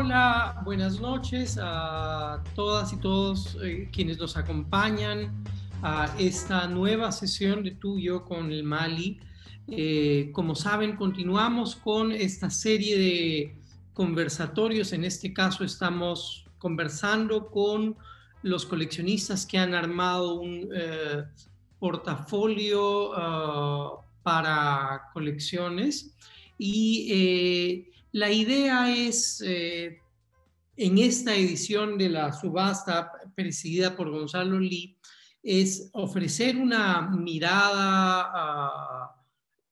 Hola, buenas noches a todas y todos eh, quienes nos acompañan a esta nueva sesión de tú con el Mali. Eh, como saben, continuamos con esta serie de conversatorios. En este caso estamos conversando con los coleccionistas que han armado un eh, portafolio ah, para colecciones. Y la idea es, eh, en esta edición de la subasta presidida por Gonzalo Lee, es ofrecer una mirada a,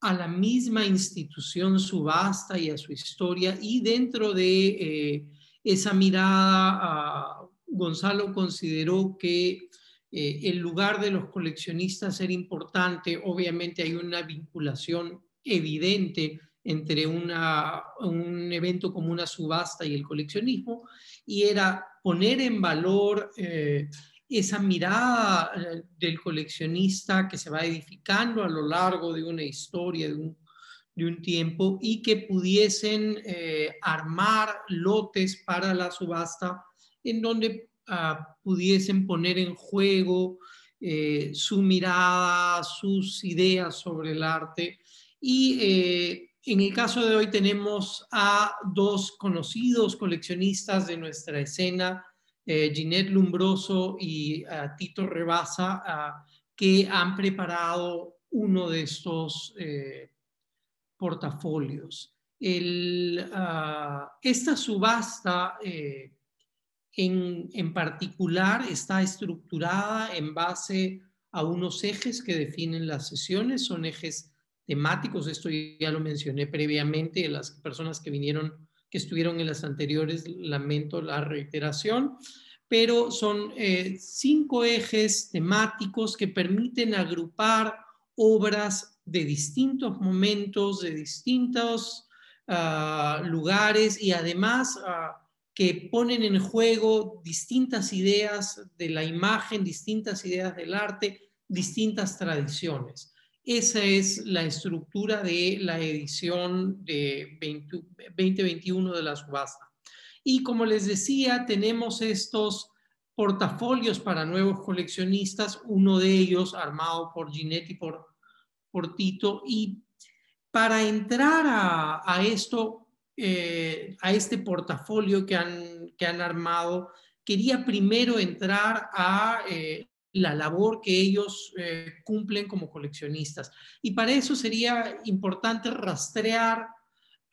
la misma institución subasta y a su historia y dentro de eh, esa mirada Gonzalo consideró que eh, el lugar de los coleccionistas era importante, obviamente hay una vinculación evidente entre un evento como una subasta y el coleccionismo, y era poner en valor eh, esa mirada eh, del coleccionista que se va edificando a lo largo de una historia, de un, tiempo, y que pudiesen eh, armar lotes para la subasta en donde ah, pudiesen poner en juego su mirada, sus ideas sobre el arte y en el caso de hoy tenemos a dos conocidos coleccionistas de nuestra escena, eh, Ginette Lumbroso y eh, Tito Rebasa, ah, que han preparado uno de estos eh, portafolios. Ah, esta subasta en, en particular está estructurada en base a unos ejes que definen las sesiones, son ejes temáticos, esto ya lo mencioné previamente, las personas que vinieron, que estuvieron en las anteriores, lamento la reiteración, pero son eh, cinco ejes temáticos que permiten agrupar obras de distintos momentos, de distintos ah, lugares y además ah, que ponen en juego distintas ideas de la imagen, distintas ideas del arte, distintas tradiciones. Esa es la estructura de la edición de 2021 de la subasta. Y como les decía, tenemos estos portafolios para nuevos coleccionistas, uno de ellos armado por Ginetti por, por Tito. Y para entrar a, esto, eh, a este portafolio que han, que han armado, quería primero entrar a eh, la labor que ellos eh, cumplen como coleccionistas. Y para eso sería importante rastrear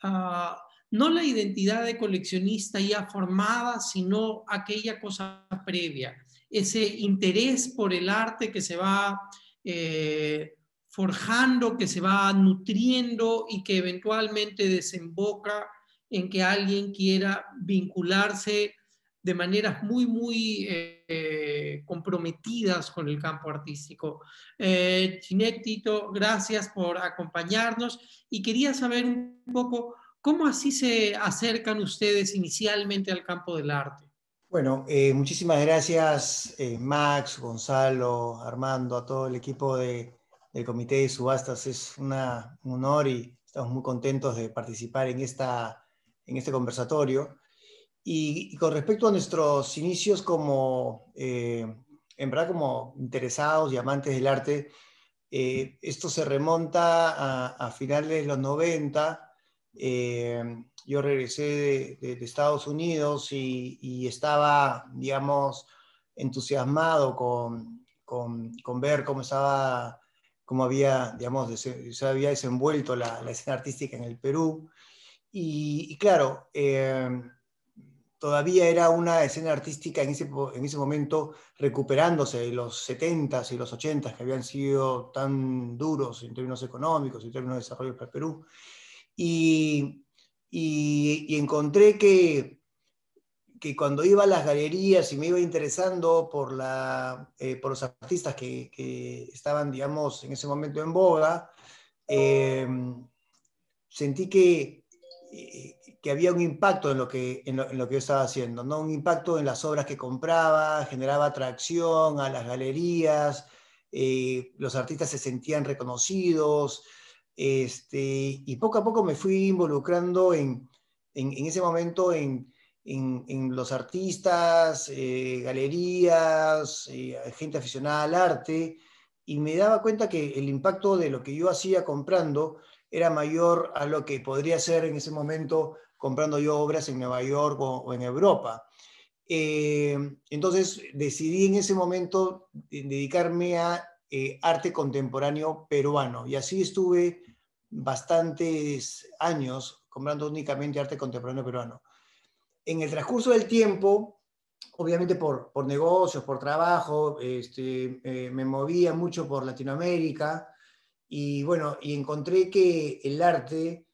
ah, no la identidad de coleccionista ya formada, sino aquella cosa previa, ese interés por el arte que se va eh, forjando, que se va nutriendo y que eventualmente desemboca en que alguien quiera vincularse de maneras muy, muy eh, comprometidas con el campo artístico. Eh, Tito, gracias por acompañarnos y quería saber un poco cómo así se acercan ustedes inicialmente al campo del arte. Bueno, eh, muchísimas gracias eh, Max, Gonzalo, Armando, a todo el equipo de, del Comité de Subastas. Es un honor y estamos muy contentos de participar en, esta, en este conversatorio. Y, con respecto a nuestros inicios como, eh, en verdad, como interesados y amantes del arte, eh, esto se remonta a, finales de los 90. Eh, yo regresé de, Estados Unidos y, estaba, digamos, entusiasmado con, con, ver cómo estaba, cómo había, digamos, se había desenvuelto la, la, escena artística en el Perú. Y, y claro, todavía era una escena artística en ese, en ese momento recuperándose de los 70s y los 80s que habían sido tan duros en términos económicos, en términos de desarrollo para el Perú. Y, y, encontré que, que cuando iba a las galerías y me iba interesando por, la, eh, por los artistas que, que, estaban, digamos, en ese momento en boga, eh, sentí que eh, que había un impacto en lo que, en lo, que yo estaba haciendo, ¿no? un impacto en las obras que compraba, generaba atracción a las galerías, eh, los artistas se sentían reconocidos, este, y poco a poco me fui involucrando en, en, ese momento en, los artistas, eh, galerías, eh, gente aficionada al arte, y me daba cuenta que el impacto de lo que yo hacía comprando era mayor a lo que podría ser en ese momento comprando yo obras en Nueva York o, en Europa. Eh, entonces decidí en ese momento dedicarme a arte contemporáneo peruano y así estuve bastantes años comprando únicamente arte contemporáneo peruano en el transcurso del tiempo, obviamente por, por negocios, por trabajo, este, eh, me movía mucho por Latinoamérica y bueno, y encontré que el arte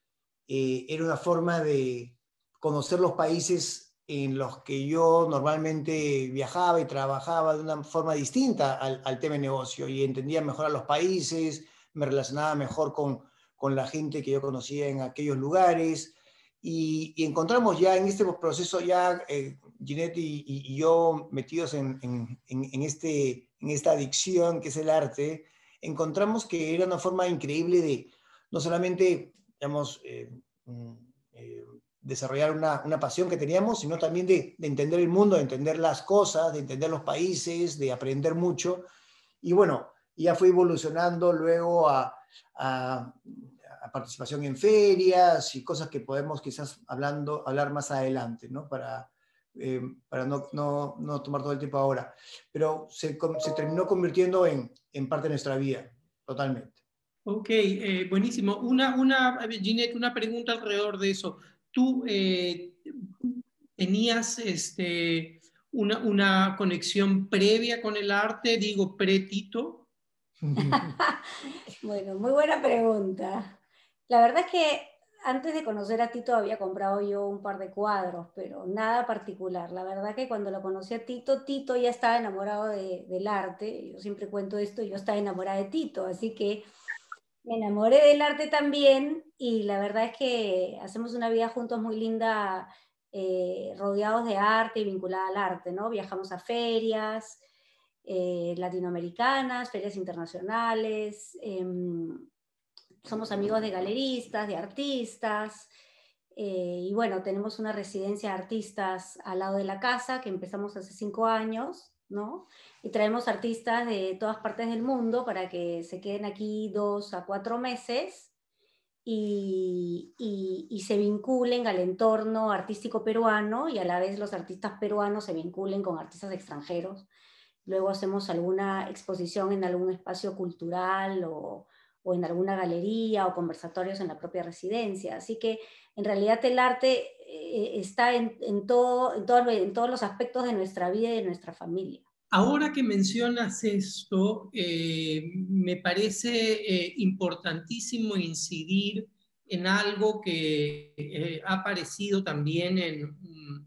eh, era una forma de conocer los países en los que yo normalmente viajaba y trabajaba de una forma distinta al, tema de negocio y entendía mejor a los países, me relacionaba mejor con, con la gente que yo conocía en aquellos lugares y, encontramos ya en este proceso, ya eh, Ginette y, yo metidos en, en, este, en esta adicción que es el arte, encontramos que era una forma increíble de no solamente, digamos, eh, mm, eh, desarrollar una, una, pasión que teníamos, sino también de, de, entender el mundo, de entender las cosas, de entender los países, de aprender mucho. Y bueno, ya fue evolucionando luego a, a participación en ferias y cosas que podemos quizás hablando, hablar más adelante, ¿no? Para, eh, para no, no, no, tomar todo el tiempo ahora. Pero se, se terminó convirtiendo en, en, parte de nuestra vida, totalmente. Ok, eh, buenísimo. Una, una, Ginette, una pregunta alrededor de eso. ¿Tú eh, tenías este, una, una conexión previa con el arte, digo, pre-Tito? bueno, muy buena pregunta. La verdad es que antes de conocer a Tito había comprado yo un par de cuadros, pero nada particular. La verdad que cuando lo conocí a Tito, Tito ya estaba enamorado del arte. Yo siempre cuento esto, yo estaba enamorada de Tito, así que me enamoré del arte también y la verdad es que hacemos una vida juntos muy linda, eh, rodeados de arte y vinculada al arte, ¿no? Viajamos a ferias eh, latinoamericanas, ferias internacionales. Em, somos amigos de galeristas, de artistas, eh, y bueno, tenemos una residencia de artistas al lado de la casa que empezamos hace cinco años, Y traemos artistas de todas partes del mundo para que se queden aquí dos a cuatro meses y, y, se vinculen al entorno artístico peruano y a la vez los artistas peruanos se vinculen con artistas extranjeros. Luego hacemos alguna exposición en algún espacio cultural o, o en alguna galería o conversatorios en la propia residencia. Así que en realidad el arte eh, está en, todo, en, todo, en, todos los aspectos de nuestra vida y de nuestra familia. Ahora que mencionas esto, eh, me parece eh, importantísimo incidir en algo que ha aparecido también en,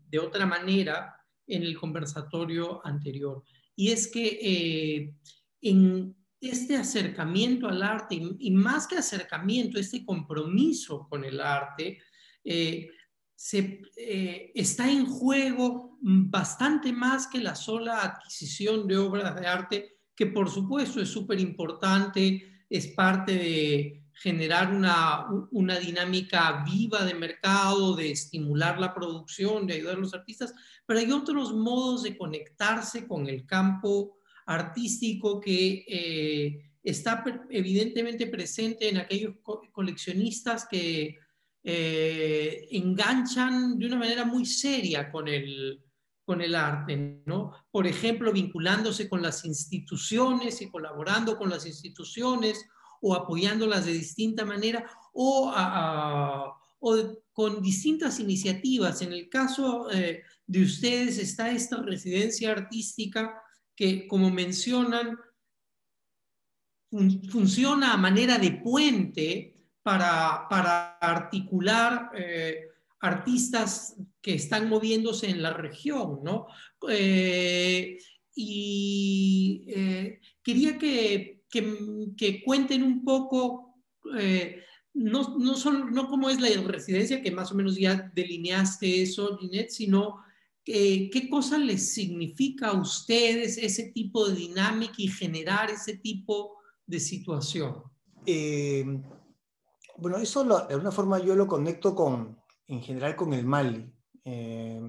de otra manera en el conversatorio anterior. Y es que en este acercamiento al arte y, más que acercamiento, este compromiso con el arte, eh, se, eh, está en juego bastante más que la sola adquisición de obras de arte, que por supuesto es súper importante, es parte de generar una, una dinámica viva de mercado, de estimular la producción, de ayudar a los artistas, pero hay otros modos de conectarse con el campo artístico que eh, está evidentemente presente en aquellos coleccionistas que eh, enganchan de una manera muy seria con el, con el arte, ¿no? Por ejemplo, vinculándose con las instituciones y colaborando con las instituciones o apoyándolas de distinta manera o, o con distintas iniciativas. En el caso eh, de ustedes está esta residencia artística que, como mencionan, funciona a manera de puente para, para articular eh, artistas que están moviéndose en la región, ¿no? Eh, y eh, quería que, que, cuenten un poco, no, no, son, no cómo es la residencia, que más o menos ya delineaste eso, Ginette, sino ¿qué cosa les significa a ustedes ese tipo de dinámica y generar ese tipo de situación? Bueno, eso de alguna forma yo lo conecto con, en general con el Mali. Eh,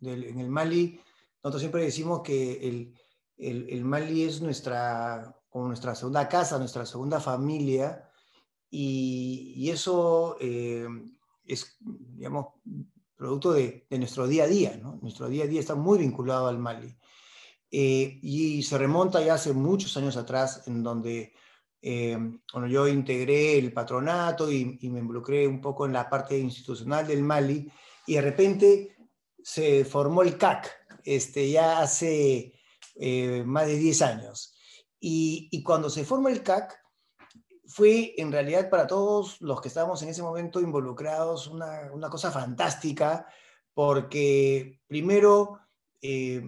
en el Mali, nosotros siempre decimos que el, el, Mali es nuestra, como nuestra segunda casa, nuestra segunda familia, y, eso eh, es, digamos, producto de, nuestro día a día. Nuestro día a día está muy vinculado al Mali. Eh, y se remonta ya hace muchos años atrás, en donde eh, bueno, yo integré el patronato y, me involucré un poco en la parte institucional del Mali, y de repente se formó el CAC, este, ya hace eh, más de 10 años. Y, y, cuando se forma el CAC, fue en realidad para todos los que estábamos en ese momento involucrados una, una cosa fantástica, porque primero eh,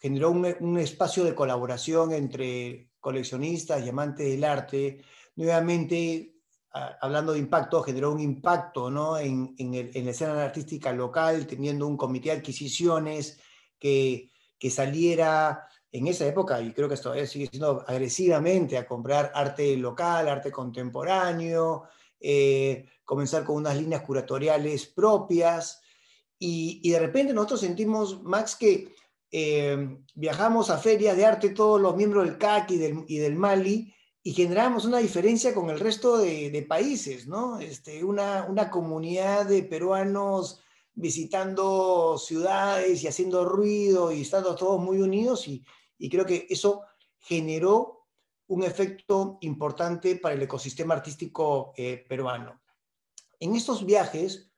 generó un, un, espacio de colaboración entre coleccionistas y amantes del arte. Nuevamente, hablando de impacto, generó un impacto ¿no? en, en, la escena artística local, teniendo un comité de adquisiciones que, que saliera en esa época, y creo que todavía sigue siendo agresivamente a comprar arte local, arte contemporáneo, eh, comenzar con unas líneas curatoriales propias, y, y, de repente nosotros sentimos, Max, que eh, viajamos a ferias de arte todos los miembros del CAC y del, Mali, y generamos una diferencia con el resto de, de países, ¿no? Este, una, una comunidad de peruanos visitando ciudades y haciendo ruido y estando todos muy unidos y, y creo que eso generó un efecto importante para el ecosistema artístico eh, peruano. En estos viajes,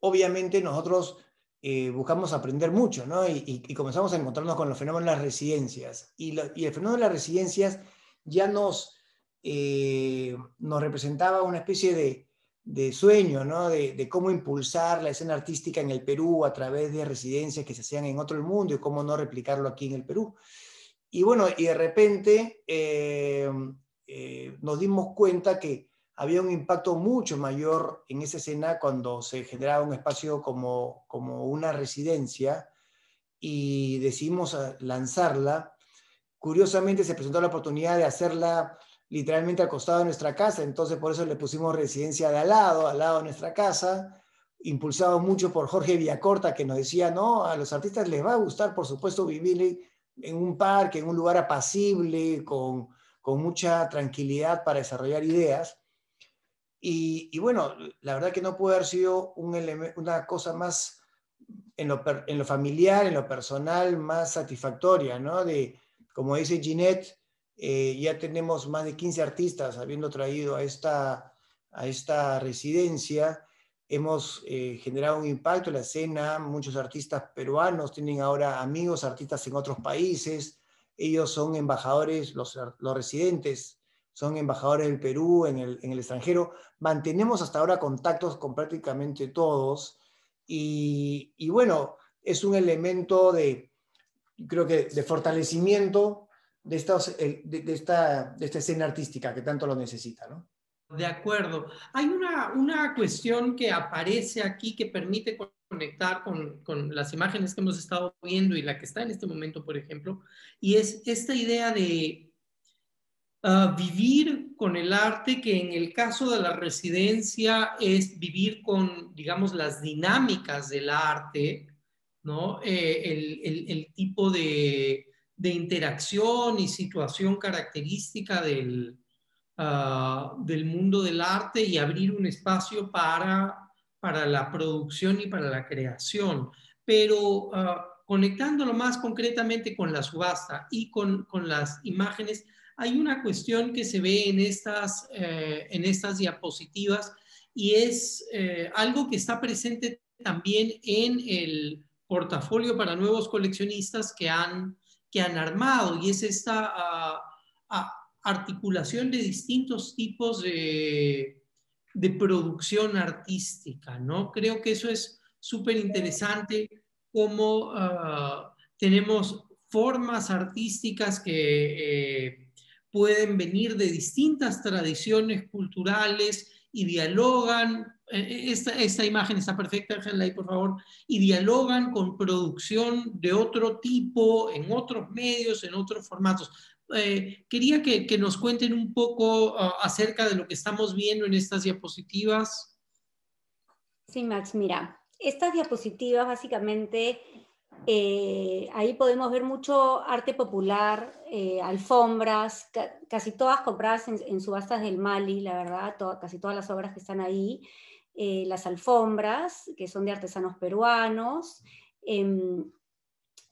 obviamente nosotros eh, buscamos aprender mucho, ¿no? Y, comenzamos a encontrarnos con los fenómenos de las residencias. Y, el fenómeno de las residencias ya nos, eh, representaba una especie de, sueño, ¿no? De, cómo impulsar la escena artística en el Perú a través de residencias que se hacían en otro mundo y cómo no replicarlo aquí en el Perú. Y bueno, y de repente eh, nos dimos cuenta que había un impacto mucho mayor en esa escena cuando se generaba un espacio como, como una residencia y decidimos eh, lanzarla. Curiosamente se presentó la oportunidad de hacerla literalmente al costado nuestra casa, entonces por eso le pusimos residencia de al lado, al lado de nuestra casa, impulsado mucho por Jorge Villacorta, que nos decía, no, a los artistas les va a gustar, por supuesto, vivir en un parque, en un lugar apacible, con, con mucha tranquilidad para desarrollar ideas. Y, y, bueno, la verdad que no puede haber sido un una cosa más en lo, en lo, familiar, en lo personal, más satisfactoria, ¿no? De, como dice Ginette, eh, ya tenemos más de 15 artistas habiendo traído a esta, a esta residencia hemos eh, generado un impacto en la escena, muchos artistas peruanos tienen ahora amigos, artistas en otros países, ellos son embajadores, los, los residentes son embajadores del Perú en el, en el, extranjero, mantenemos hasta ahora contactos con prácticamente todos y, y bueno, es un elemento de, creo que, de fortalecimiento de, estos, de, esta, de esta escena artística que tanto lo necesita, ¿no? De acuerdo. Hay una, una cuestión que aparece aquí que permite conectar con, con, las imágenes que hemos estado viendo y la que está en este momento, por ejemplo, y es esta idea de vivir con el arte, que en el caso de la residencia es vivir con, digamos, las dinámicas del arte, ¿no? Eh, el, el, tipo de, de interacción y situación característica del, uh, del mundo del arte y abrir un espacio para, para la producción y para la creación. Pero uh, conectándolo más concretamente con la subasta y con, con, las imágenes, hay una cuestión que se ve en estas, eh, en estas diapositivas y es eh, algo que está presente también en el portafolio para nuevos coleccionistas que han, que han armado y es esta uh, articulación de distintos tipos de, de producción artística, ¿no? Creo que eso es súper interesante, cómo uh, tenemos formas artísticas que eh, pueden venir de distintas tradiciones culturales y dialogan, eh, esta, esta, imagen está perfecta, ahí por favor, y dialogan con producción de otro tipo, en otros medios, en otros formatos. Eh, quería que, que, nos cuenten un poco uh, acerca de lo que estamos viendo en estas diapositivas. Sí, Max, mira, estas diapositivas básicamente Eh, ahí podemos ver mucho arte popular, eh, alfombras, casi todas compradas en, subastas del Mali, la verdad, casi todas las obras que están ahí. Eh, las alfombras, que son de artesanos peruanos. Em,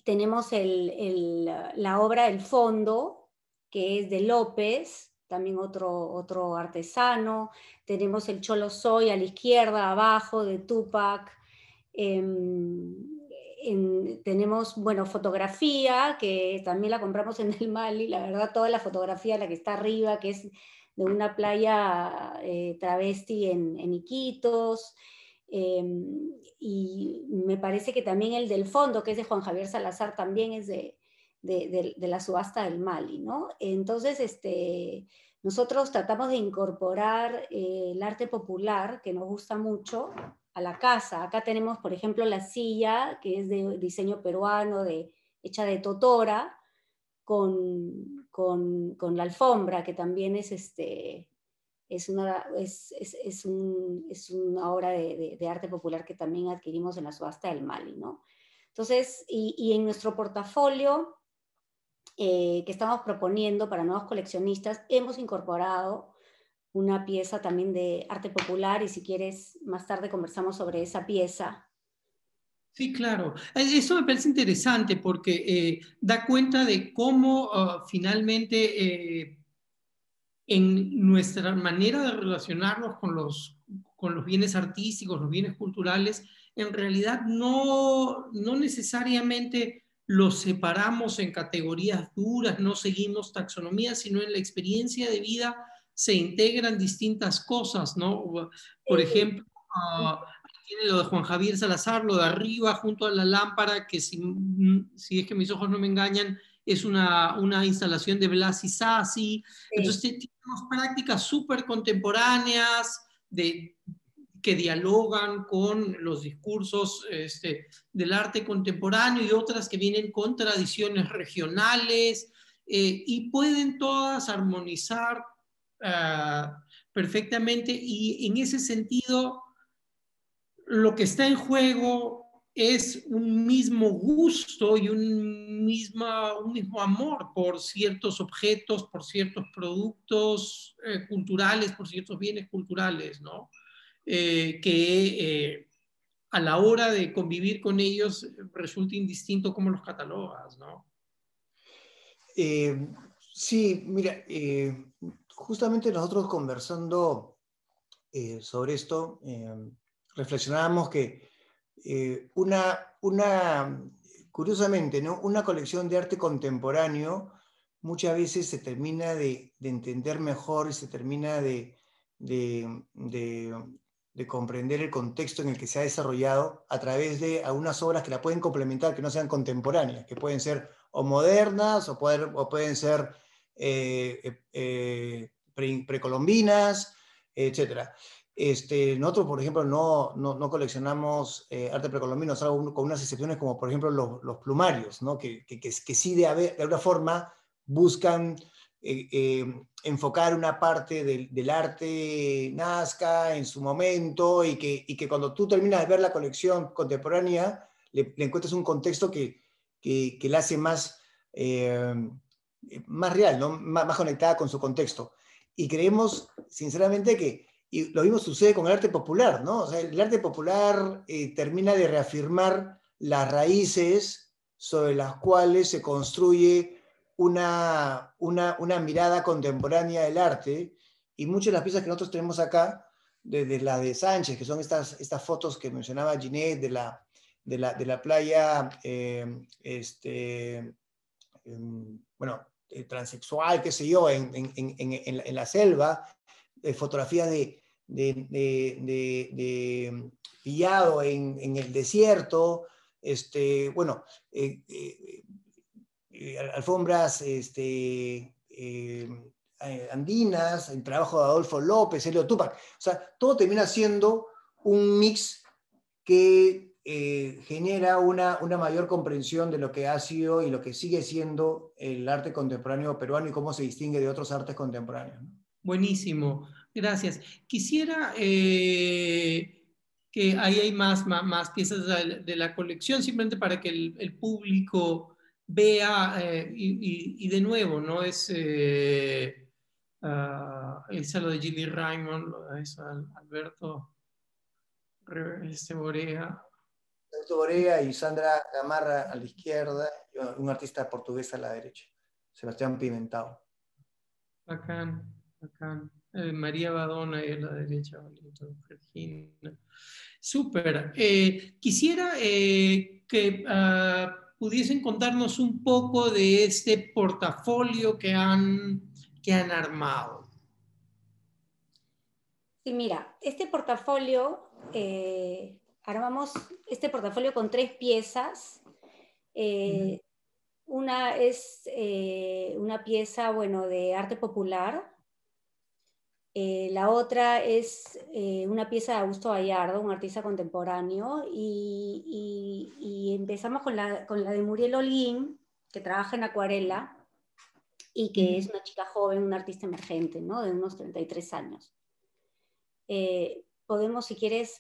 tenemos la obra El Fondo, que es de López, también otro, otro artesano. Tenemos el Cholo Soy a la izquierda, abajo, de Tupac. Em, tenemos, bueno, fotografía, que también la compramos en el Mali, la verdad, toda la fotografía, la que está arriba, que es de una playa eh, travesti en, Iquitos. Em, y me parece que también el del fondo, que es de Juan Javier Salazar, también es de, de, la subasta del Mali, ¿no? Entonces, este, nosotros tratamos de incorporar eh, el arte popular, que nos gusta mucho, a la casa. Acá tenemos, por ejemplo, la silla, que es de diseño peruano, de, hecha de totora, con, con, la alfombra, que también es, este, es, una, es, es, un, es una obra de, de, arte popular que también adquirimos en la subasta del Mali. ¿no? Entonces, y, y en nuestro portafolio eh, que estamos proponiendo para nuevos coleccionistas, hemos incorporado una pieza también de arte popular y si quieres más tarde conversamos sobre esa pieza. Sí, claro. Eh, eso me parece interesante porque eh, da cuenta de cómo ah, finalmente eh, en nuestra manera de relacionarnos con los, con los bienes artísticos, los bienes culturales, en realidad no, no necesariamente los separamos en categorías duras, no seguimos taxonomía, sino en la experiencia de vida se integran distintas cosas, ¿no? Por ejemplo, ah, tiene lo de Juan Javier Salazar, lo de arriba junto a la lámpara, que si, si es que mis ojos no me engañan, es una, una instalación de Blas y Sassi. Entonces tenemos prácticas súper contemporáneas de, que dialogan con los discursos este, del arte contemporáneo y otras que vienen con tradiciones regionales eh, y pueden todas armonizar Ah, perfectamente y en ese sentido lo que está en juego es un mismo gusto y un, mismo un mismo amor por ciertos objetos, por ciertos productos eh, culturales, por ciertos bienes culturales, ¿no? Eh, que eh, a la hora de convivir con ellos resulta indistinto cómo los catalogas, ¿no? sí, mira, justamente nosotros conversando eh, sobre esto, eh, reflexionábamos que eh, una, una, curiosamente, ¿no? una colección de arte contemporáneo muchas veces se termina de, entender mejor y se termina de, de, comprender el contexto en el que se ha desarrollado a través de algunas obras que la pueden complementar, que no sean contemporáneas, que pueden ser o modernas o, o pueden ser eh, eh, eh, precolombinas, etc. Este, nosotros, por ejemplo, no, no, coleccionamos arte precolombino, salvo con unas excepciones como, por ejemplo, los, plumarios, ¿no? que, que, que, sí de, de, alguna forma buscan enfocar una parte del, arte Nazca en su momento y que, que cuando tú terminas de ver la colección contemporánea, le, encuentras un contexto que, que, la hace más más real, ¿no? más, conectada con su contexto. Y creemos, sinceramente, que y lo mismo sucede con el arte popular, ¿no? O sea, el arte popular eh, termina de reafirmar las raíces sobre las cuales se construye una, una, una, mirada contemporánea del arte, y muchas de las piezas que nosotros tenemos acá, desde la de Sánchez, que son estas, estas fotos que mencionaba Ginette de la, de la, de la playa, eh, este, em, bueno, eh, transexual, qué sé yo, en, en, en, en la selva, eh, fotografías de, de, de, pillado en, el desierto, este, bueno, eh, alfombras este, andinas, el trabajo de Adolfo López, Helio Tupac, o sea, todo termina siendo un mix que eh, genera una, una mayor comprensión de lo que ha sido y lo que sigue siendo el arte contemporáneo peruano y cómo se distingue de otros artes contemporáneos. Buenísimo, gracias. Quisiera eh, que ahí hay más, más, piezas de, la colección, simplemente para que el, público vea eh, y, de nuevo, ¿no? Es, uh, es lo de Ginny Raymond, es Alberto este, Borea. Alberto Borea y Sandra Gamarra a la izquierda, y un artista portugués a la derecha, Sebastián Pimentado. Bacán, bacán. Eh, María Badona y a la derecha, Virginia. Súper. Eh, quisiera eh, que ah, pudiesen contarnos un poco de este portafolio que han, que han armado. Sí, mira, este portafolio, armamos este portafolio con tres piezas. Una es una pieza, bueno, de arte popular, eh, la otra es eh, una pieza de Augusto Gallardo, un artista contemporáneo, y, empezamos con la, con la, de Muriel Holguín, que trabaja en acuarela y que es una chica joven, una artista emergente, ¿no? de unos 33 años. Eh, podemos, si quieres,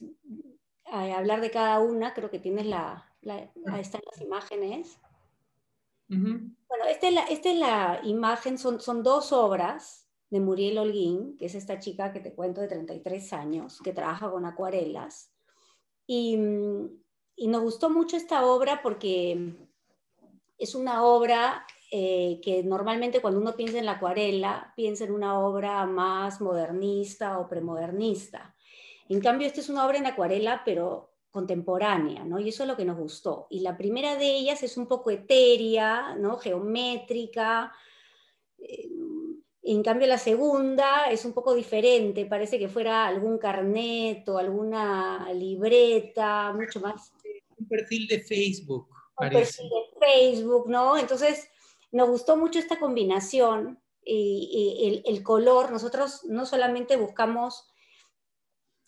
hablar de cada una, creo que tienes la, ahí están las imágenes. Bueno, esta es, la, esta es la imagen, son, son dos obras de Muriel Holguín, que es esta chica que te cuento de 33 años, que trabaja con acuarelas. Y, nos gustó mucho esta obra porque es una obra eh, que normalmente cuando uno piensa en la acuarela, piensa en una obra más modernista o premodernista. En cambio, esta es una obra en acuarela, pero contemporánea, ¿no? Y eso es lo que nos gustó. Y la primera de ellas es un poco etérea, ¿no? Geométrica, eh, en cambio, la segunda es un poco diferente, parece que fuera algún carnet o alguna libreta, mucho más. Un perfil de Facebook. Un perfil de Facebook, ¿no? Entonces, nos gustó mucho esta combinación y, el, color. Nosotros no solamente buscamos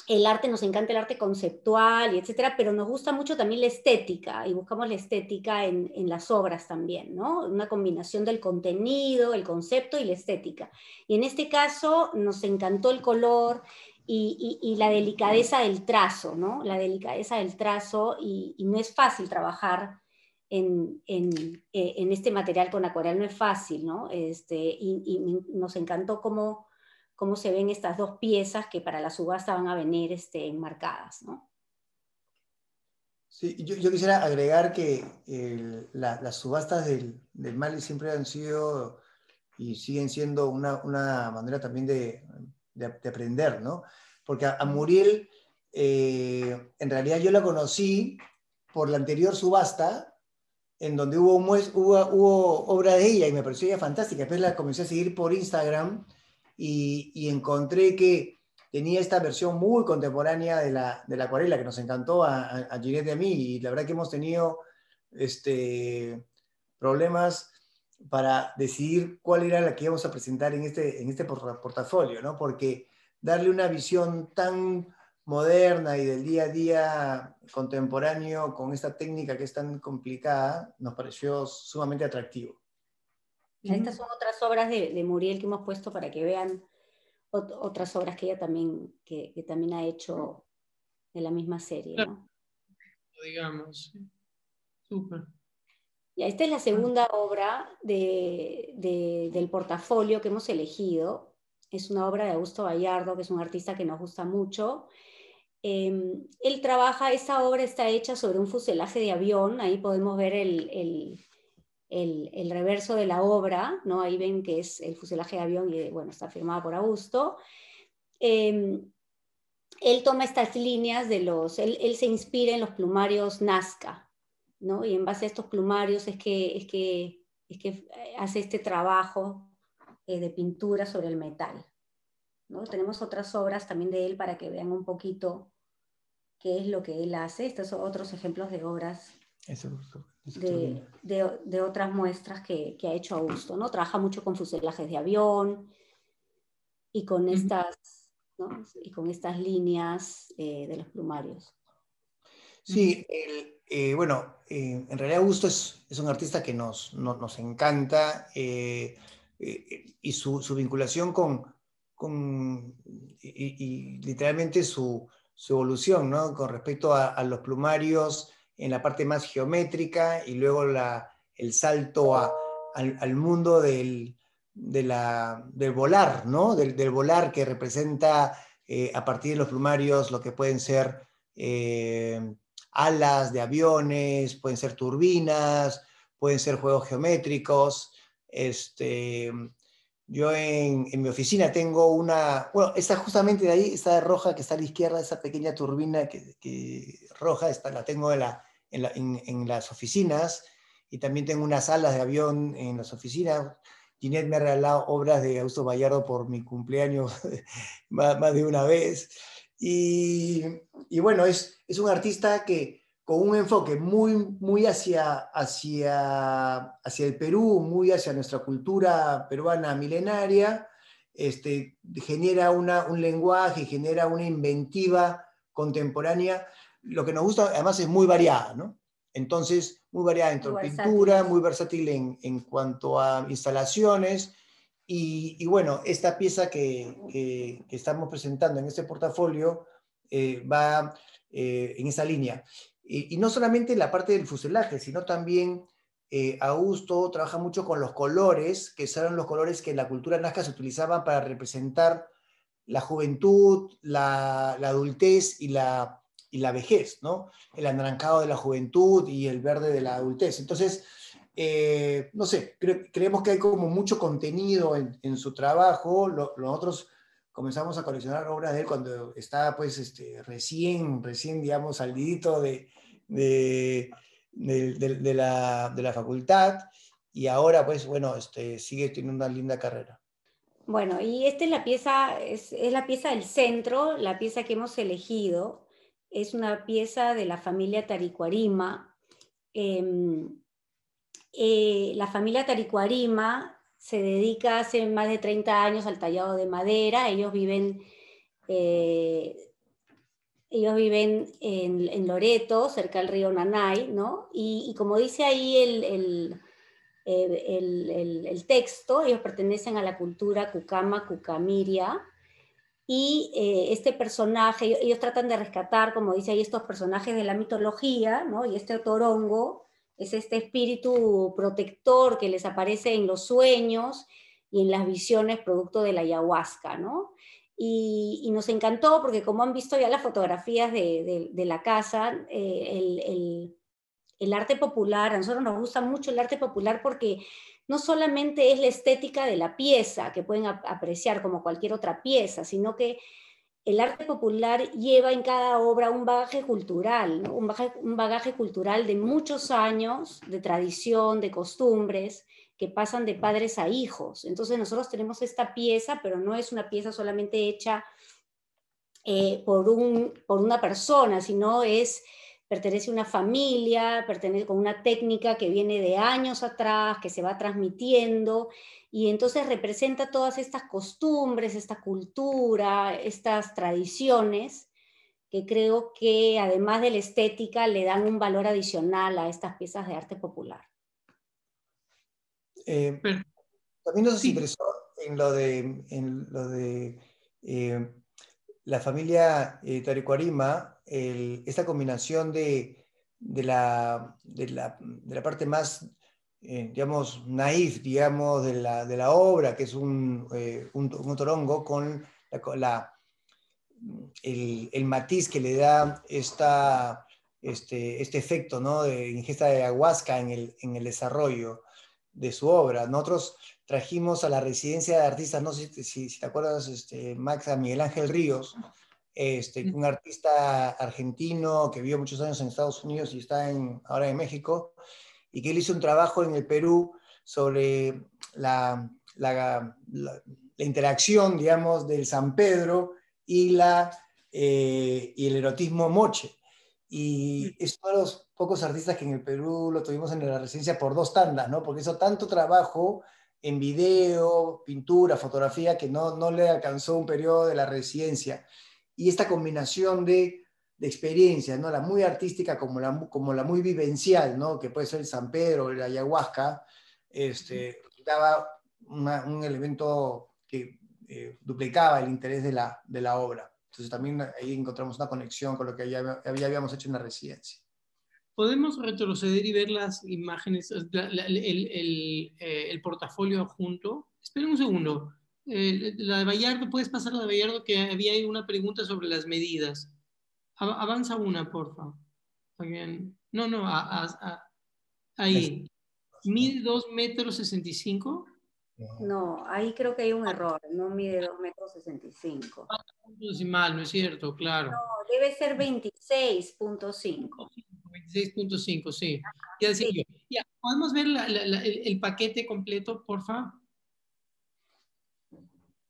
el arte, nos encanta el arte conceptual y etcétera, pero nos gusta mucho también la estética y buscamos la estética en, las obras también, ¿no? Una combinación del contenido, el concepto y la estética. Y en este caso nos encantó el color y, la delicadeza del trazo, ¿no? La delicadeza del trazo y, no es fácil trabajar en, en, este material con acuarela, no es fácil, ¿no? Este, y, nos encantó cómo cómo se ven estas dos piezas que para la subasta van a venir este, enmarcadas. ¿no? Sí, yo, quisiera agregar que las subastas del, del, Mali siempre han sido y siguen siendo una, una manera también de, de, aprender, ¿no? Porque a, Muriel, eh, en realidad yo la conocí por la anterior subasta, en donde hubo, hubo, hubo obra de ella y me pareció ella fantástica. Después la comencé a seguir por Instagram y, encontré que tenía esta versión muy contemporánea de la, de la acuarela que nos encantó a, a, y a mí y la verdad que hemos tenido este, problemas para decidir cuál era la que íbamos a presentar en este, en este portafolio, ¿no? Porque darle una visión tan moderna y del día a día contemporáneo con esta técnica que es tan complicada nos pareció sumamente atractivo. Estas son otras obras de, Muriel que hemos puesto para que vean otras obras que ella también, que, también ha hecho de la misma serie. ¿no? Digamos, súper. Y esta es la segunda obra del portafolio que hemos elegido. Es una obra de Augusto Gallardo, que es un artista que nos gusta mucho. Em, él trabaja, esta obra está hecha sobre un fuselaje de avión, ahí podemos ver el, el, reverso de la obra, ¿no? ahí ven que es el fuselaje de avión y bueno, está firmada por Augusto. Em, él toma estas líneas de los, él, se inspira en los plumarios Nazca, ¿no? y en base a estos plumarios es que, es que, es que hace este trabajo eh, de pintura sobre el metal. ¿no? Tenemos otras obras también de él para que vean un poquito qué es lo que él hace. Estos son otros ejemplos de obras de, otras muestras que, ha hecho Augusto, ¿no? Trabaja mucho con fuselajes de avión y con estas, y con estas líneas eh, de los plumarios. Sí, eh, bueno, eh, en realidad Augusto es, un artista que nos, nos encanta y su, vinculación con, con y, literalmente su, evolución, ¿no? Con respecto a, los plumarios en la parte más geométrica y luego la, el salto al, mundo del, del volar, ¿no? Del, volar que representa eh, a partir de los plumarios lo que pueden ser eh, alas de aviones, pueden ser turbinas, pueden ser juegos geométricos. Este, yo en, mi oficina tengo una, bueno, esta justamente de ahí, esta roja que está a la izquierda, esa pequeña turbina que, roja, esta, la tengo en, la, en, las oficinas y también tengo unas alas de avión en las oficinas. Ginette me ha regalado obras de Augusto Bayardo por mi cumpleaños más, más, de una vez. Y, y bueno, es, es un artista que, con un enfoque muy, muy hacia, hacia, hacia el Perú, muy hacia nuestra cultura peruana milenaria, este, genera una, un lenguaje, genera una inventiva contemporánea. Lo que nos gusta, además, es muy variada, ¿no? Entonces, muy variada en pintura, muy versátil en, en, cuanto a instalaciones. Y, y bueno, esta pieza que, que, estamos presentando en este portafolio eh, va eh, en esa línea. Y, no solamente la parte del fuselaje, sino también eh, Augusto trabaja mucho con los colores, que son los colores que en la cultura nazca se utilizaban para representar la juventud, la, adultez y la, y la vejez, ¿no? El anaranjado de la juventud y el verde de la adultez. Entonces, eh, no sé, creemos que hay como mucho contenido en, su trabajo. nosotros comenzamos a coleccionar obras de él cuando estaba pues este, recién, recién, digamos, salidito de, de, de, la, de, la, facultad y ahora pues bueno, este, sigue teniendo una linda carrera. Bueno, y esta es la pieza, es, es la pieza del centro, la pieza que hemos elegido. Es una pieza de la familia Taricuarima. Em, eh, la familia Taricuarima se dedica hace más de 30 años al tallado de madera. Ellos viven, eh, ellos viven en, Loreto, cerca del río Nanay, ¿no? Y, como dice ahí el, el, texto, ellos pertenecen a la cultura Cucama, Cucamiria. Y eh, este personaje, ellos tratan de rescatar, como dice ahí, estos personajes de la mitología, ¿no? Y este torongo es este espíritu protector que les aparece en los sueños y en las visiones producto de la ayahuasca, ¿no? Y, nos encantó porque como han visto ya las fotografías de, la casa, eh, el, arte popular, a nosotros nos gusta mucho el arte popular porque no solamente es la estética de la pieza que pueden apreciar como cualquier otra pieza, sino que el arte popular lleva en cada obra un bagaje cultural, un, bagaje, cultural de muchos años, de tradición, de costumbres, que pasan de padres a hijos. Entonces nosotros tenemos esta pieza, pero no es una pieza solamente hecha eh, por, un, por una persona, sino es pertenece a una familia, pertenece con una técnica que viene de años atrás, que se va transmitiendo y entonces representa todas estas costumbres, esta cultura, estas tradiciones que creo que además de la estética le dan un valor adicional a estas piezas de arte popular. Eh, también nos interesó en lo de, en lo de eh, la familia eh, Esta combinación de, de, la, de, la, de la parte más eh, digamos, naif, digamos, de la, de la, obra, que es un, eh, un, torongo, con la, el, matiz que le da esta, este, este efecto ¿no? de ingesta de ayahuasca en el, en el desarrollo de su obra. Nosotros trajimos a la residencia de artistas, no sé si, si te acuerdas, este, Max, a Miguel Ángel Ríos, este, un artista argentino que vivió muchos años en Estados Unidos y está en, ahora en México, y que él hizo un trabajo en el Perú sobre la, la, interacción, digamos, del San Pedro y, la, eh, y el erotismo moche. Y es uno de los pocos artistas que en el Perú lo tuvimos en la residencia por dos tandas, ¿no? Porque hizo tanto trabajo en video, pintura, fotografía, que no, no le alcanzó un periodo de la residencia. Y esta combinación de de experiencias, ¿no? la muy artística como la, como la muy vivencial, ¿no? que puede ser el San Pedro, el ayahuasca, este, daba un elemento que eh, duplicaba el interés de la, de la obra. Entonces también ahí encontramos una conexión con lo que ya, habíamos hecho en la residencia. Podemos retroceder y ver las imágenes, el, el, eh, el, portafolio adjunto. Esperen un segundo. Eh, la de Bayardo, puedes pasar la de Bayardo, que había ahí una pregunta sobre las medidas. Avanza una, porfa. No, no, ahí. ¿Mide 2 metros 65? No, ahí creo que hay un error, no mide 2 metros 65. Ah, decimal, no es cierto, claro. No, debe ser 26.5. 26.5, sí. Ya, sí. ya, ¿Podemos ver el, paquete completo, por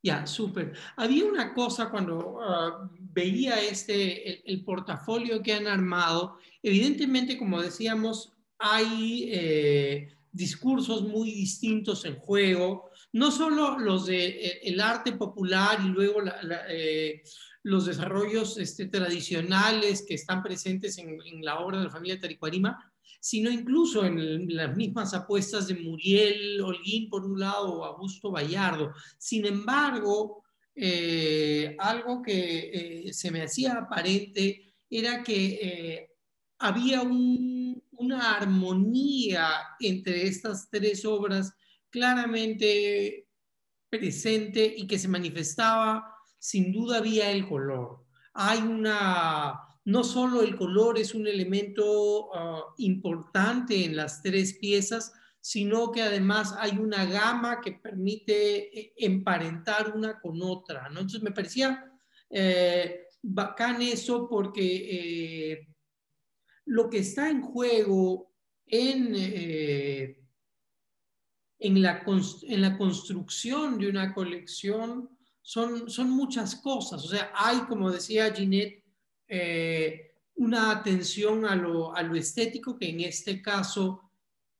Ya, súper. Había una cosa cuando ah, veía este, el, portafolio que han armado. Evidentemente, como decíamos, hay eh, discursos muy distintos en juego, no solo los de eh, el arte popular y luego eh, los desarrollos este, tradicionales que están presentes en, la obra de la familia Taricuarima, sino incluso en las mismas apuestas de Muriel Holguín por un lado o Augusto Bayardo. Sin embargo, eh, algo que se me hacía aparente era que había una armonía entre estas tres obras claramente presente y que se manifestaba sin duda vía el color. Hay una, no solo el color es un elemento ah, importante en las tres piezas, sino que además hay una gama que permite eh, emparentar una con otra. ¿no? Entonces me parecía eh, bacán eso porque eh, lo que está en juego en, eh, en, la, en, la, construcción de una colección son, son, muchas cosas. O sea, hay, como decía Ginette, eh, una atención a lo, a lo, estético que en este caso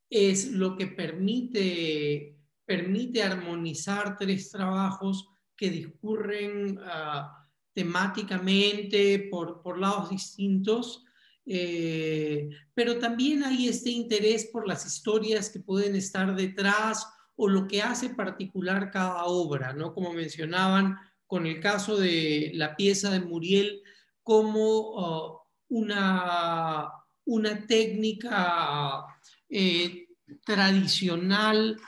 es lo que permite, permite armonizar tres trabajos que discurren ah, temáticamente por, por lados distintos eh, pero también hay este interés por las historias que pueden estar detrás o lo que hace particular cada obra, ¿no? Como mencionaban con el caso de la pieza de Muriel, como uh, una, una técnica eh, tradicional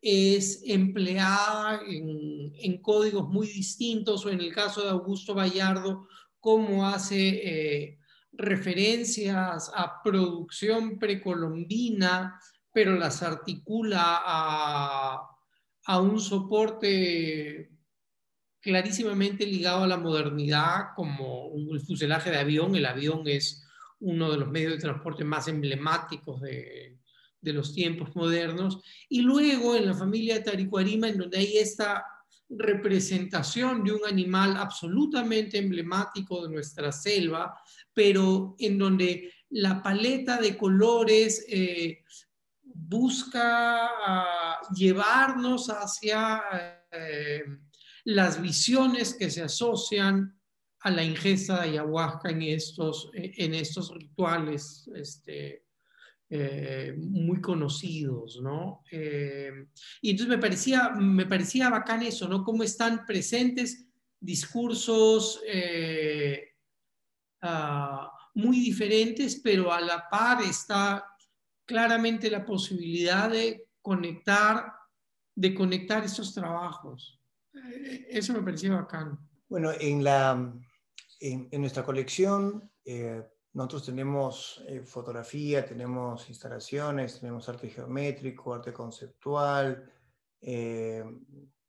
es empleada en, en, códigos muy distintos, o en el caso de Augusto Bayardo, cómo hace eh, referencias a producción precolombina, pero las articula a, un soporte clarísimamente ligado a la modernidad, como un fuselaje de avión. El avión es uno de los medios de transporte más emblemáticos de, de los tiempos modernos. Y luego en la familia de Taricuarima, en donde hay esta representación de un animal absolutamente emblemático de nuestra selva, pero en donde la paleta de colores eh, busca ah, llevarnos hacia eh, las visiones que se asocian a la ingesta de ayahuasca en estos, en estos rituales este, eh, muy conocidos, ¿no? Eh, y entonces me parecía, me parecía bacán eso, ¿no? Cómo están presentes discursos eh, ah, muy diferentes, pero a la par está claramente la posibilidad de conectar, de conectar estos trabajos. Eso me parecía bacán. Bueno, en, la, en, en nuestra colección nosotros tenemos eh, fotografía, tenemos instalaciones, tenemos arte geométrico, arte conceptual. Eh,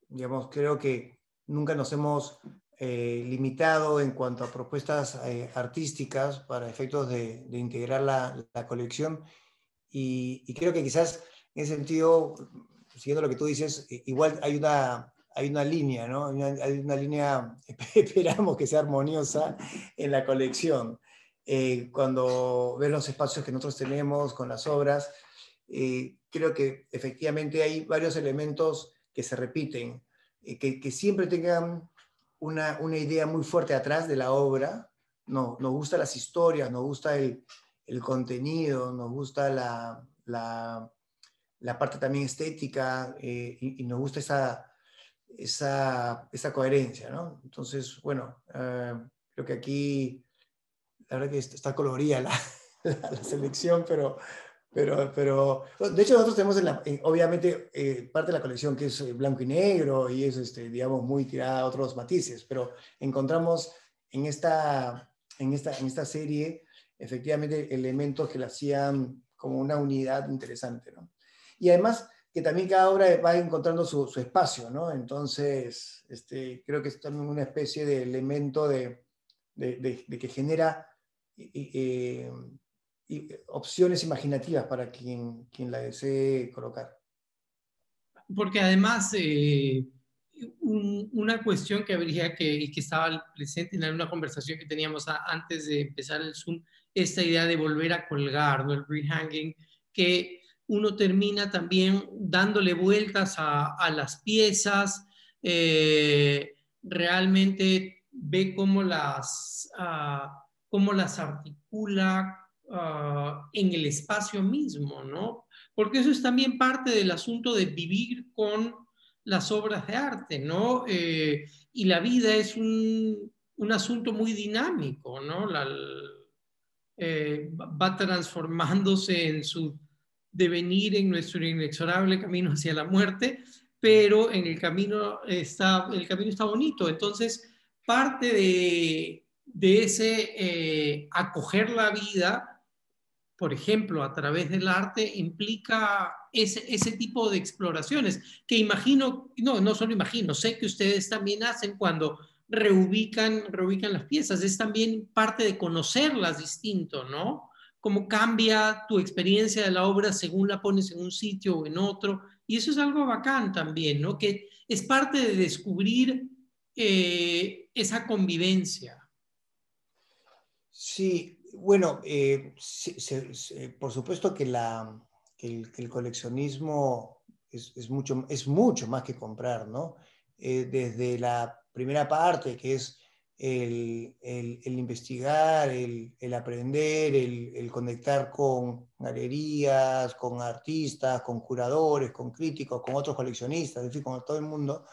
digamos, creo que nunca nos hemos eh, limitado en cuanto a propuestas artísticas para efectos de, integrar la, colección. Y, creo que quizás en ese sentido, siguiendo lo que tú dices, igual hay una, hay una línea, ¿no? hay una línea, esperamos que sea armoniosa en la colección. Eh, cuando ves los espacios que nosotros tenemos con las obras, eh, creo que efectivamente hay varios elementos que se repiten, eh, que, que, siempre tengan una, una, idea muy fuerte atrás de la obra. No, nos gustan las historias, nos gusta el, el contenido, nos gusta la, la, la parte también estética y, y, nos gusta esa, esa, esa coherencia, ¿no? Entonces, bueno, creo que aquí, la verdad que está colorida la, la, selección, pero, pero, pero, de hecho nosotros tenemos, obviamente, eh, parte de la colección que es eh, blanco y negro y es, este, digamos, muy tirada a otros matices, pero encontramos en esta, en esta, en esta serie, efectivamente, elementos que la hacían como una unidad interesante, ¿no? Y además que también cada obra va encontrando su, espacio, ¿no? Entonces, este, creo que es también una especie de elemento de, de, de, que genera eh, opciones imaginativas para quien, quien la desee colocar. Porque además, eh, una cuestión que habría que, que estaba presente en una conversación que teníamos antes de empezar el Zoom, esta idea de volver a colgar, ¿no? el rehanging, que uno termina también dándole vueltas a, las piezas, eh, realmente ve cómo las, uh, cómo las articula, Ah, en el espacio mismo, ¿no? Porque eso es también parte del asunto de vivir con las obras de arte, ¿no? Eh, y la vida es un, un, asunto muy dinámico, ¿no? La, eh, va transformándose en su devenir en nuestro inexorable camino hacia la muerte, pero en el camino está, el camino está bonito. Entonces, parte de, de ese eh, acoger la vida por ejemplo, a través del arte, implica ese, ese, tipo de exploraciones, que imagino, no, no solo imagino, sé que ustedes también hacen cuando reubican, reubican las piezas, es también parte de conocerlas distinto, ¿no? Cómo cambia tu experiencia de la obra según la pones en un sitio o en otro, y eso es algo bacán también, ¿no? Que es parte de descubrir eh, esa convivencia. Sí, bueno, eh, por supuesto que, el, coleccionismo es, mucho, es mucho más que comprar, ¿no? Eh, desde la primera parte, que es el, investigar, el, aprender, el, conectar con galerías, con artistas, con curadores, con críticos, con otros coleccionistas, con todo el mundo,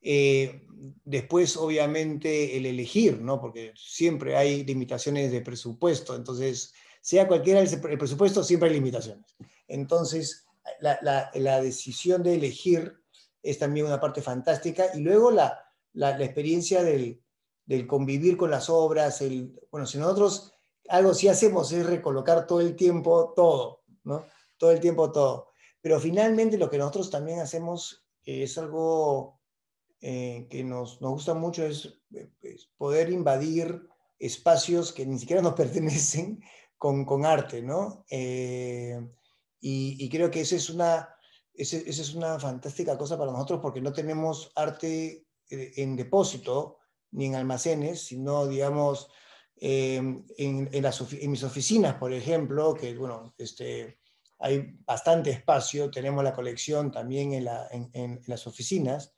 eh, después, obviamente, el elegir, ¿no? Porque siempre hay limitaciones de presupuesto, entonces, sea cualquiera el presupuesto, siempre hay limitaciones. Entonces, la, la, decisión de elegir es también una parte fantástica. Y luego la, la experiencia del, del, convivir con las obras. El, bueno, si nosotros algo sí hacemos es recolocar todo el tiempo todo, ¿no? Todo el tiempo todo. Pero finalmente lo que nosotros también hacemos es algo eh, que nos, nos, gusta mucho es, eh, poder invadir espacios que ni siquiera nos pertenecen con, con arte, ¿no? Eh, y, creo que esa es, una, esa, es una fantástica cosa para nosotros porque no tenemos arte en depósito ni en almacenes, sino, digamos, en, en, las, en, mis oficinas, por ejemplo, que, bueno, este, hay bastante espacio, tenemos la colección también en, la, en las oficinas,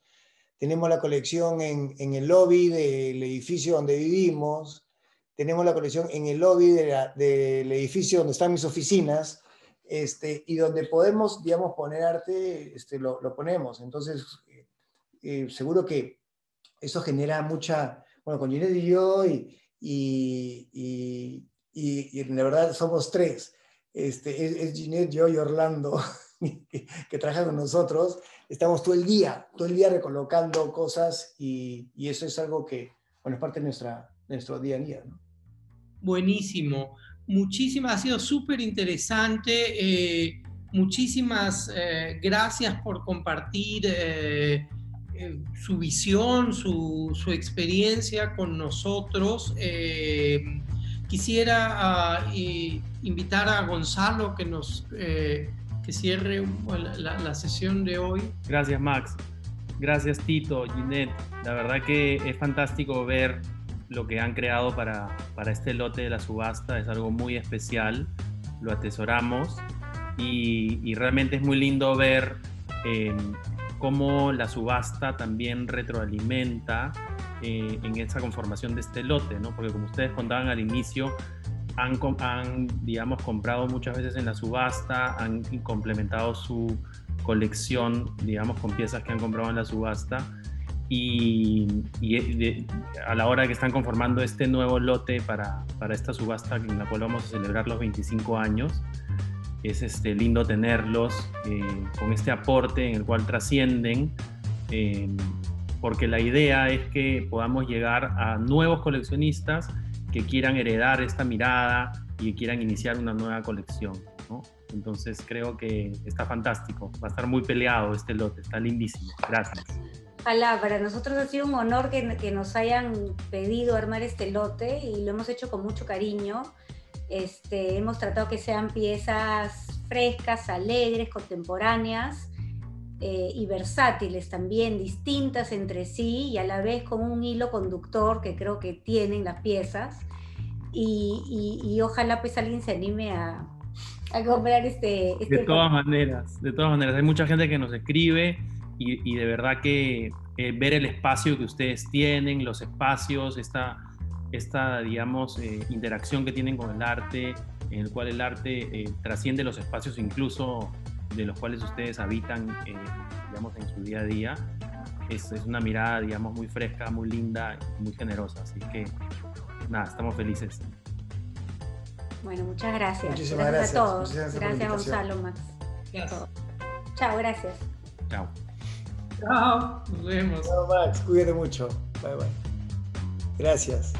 tenemos la colección en, el lobby del edificio donde vivimos, tenemos la colección en el lobby del edificio donde están mis oficinas, este, y donde podemos, digamos, poner arte, este, lo, lo ponemos. Entonces, eh, eh, seguro que eso genera mucha, bueno, con Ginette y yo, y, y, y, la verdad somos tres. Este, es, es Ginette, yo y Orlando, que, que trabajan con nosotros, estamos todo el día, todo el día recolocando cosas y, eso es algo que, bueno, es parte de, nuestra, nuestro día a día. Buenísimo. Muchísimas, ha sido súper interesante. Eh, muchísimas eh, gracias por compartir eh, su visión, su, su, experiencia con nosotros. quisiera ah, invitar a Gonzalo que nos que cierre la, sesión de hoy. Gracias, Max. Gracias, Tito, Ginette. La verdad que es fantástico ver lo que han creado para, para este lote de la subasta. Es algo muy especial. Lo atesoramos y, realmente es muy lindo ver eh, cómo la subasta también retroalimenta eh, en esa conformación de este lote, ¿no? Porque como ustedes contaban al inicio, han, digamos, comprado muchas veces en la subasta, han complementado su colección, digamos, con piezas que han comprado en la subasta. y, a la hora que están conformando este nuevo lote para, para, esta subasta en la cual vamos a celebrar los 25 años, es este, lindo tenerlos eh, con este aporte en el cual trascienden, eh, porque la idea es que podamos llegar a nuevos coleccionistas que quieran heredar esta mirada y quieran iniciar una nueva colección. Entonces creo que está fantástico, va a estar muy peleado este lote, está lindísimo. Gracias. Ojalá, para nosotros ha sido un honor que, que, nos hayan pedido armar este lote y lo hemos hecho con mucho cariño. Este, hemos tratado que sean piezas frescas, alegres, contemporáneas eh, y versátiles también, distintas entre sí y a la vez con un hilo conductor que creo que tienen las piezas. Y, y, ojalá pues alguien se anime a, a comprar este, este... de todas maneras, de todas maneras. Hay mucha gente que nos escribe y, de verdad que eh, ver el espacio que ustedes tienen, los espacios, esta, esta digamos, eh, interacción que tienen con el arte, en el cual el arte eh, trasciende los espacios incluso de los cuales ustedes habitan, digamos, en su día a día. Es, es, una mirada, digamos, muy fresca, muy linda, muy generosa. Así que, nada, estamos felices. Bueno, muchas gracias. Muchísimas gracias, a todos. Gracias, Gonzalo, Max. Chao, gracias. Chao. Chao, nos vemos. Chao, Max, cuídate mucho. Bye, bye. Gracias.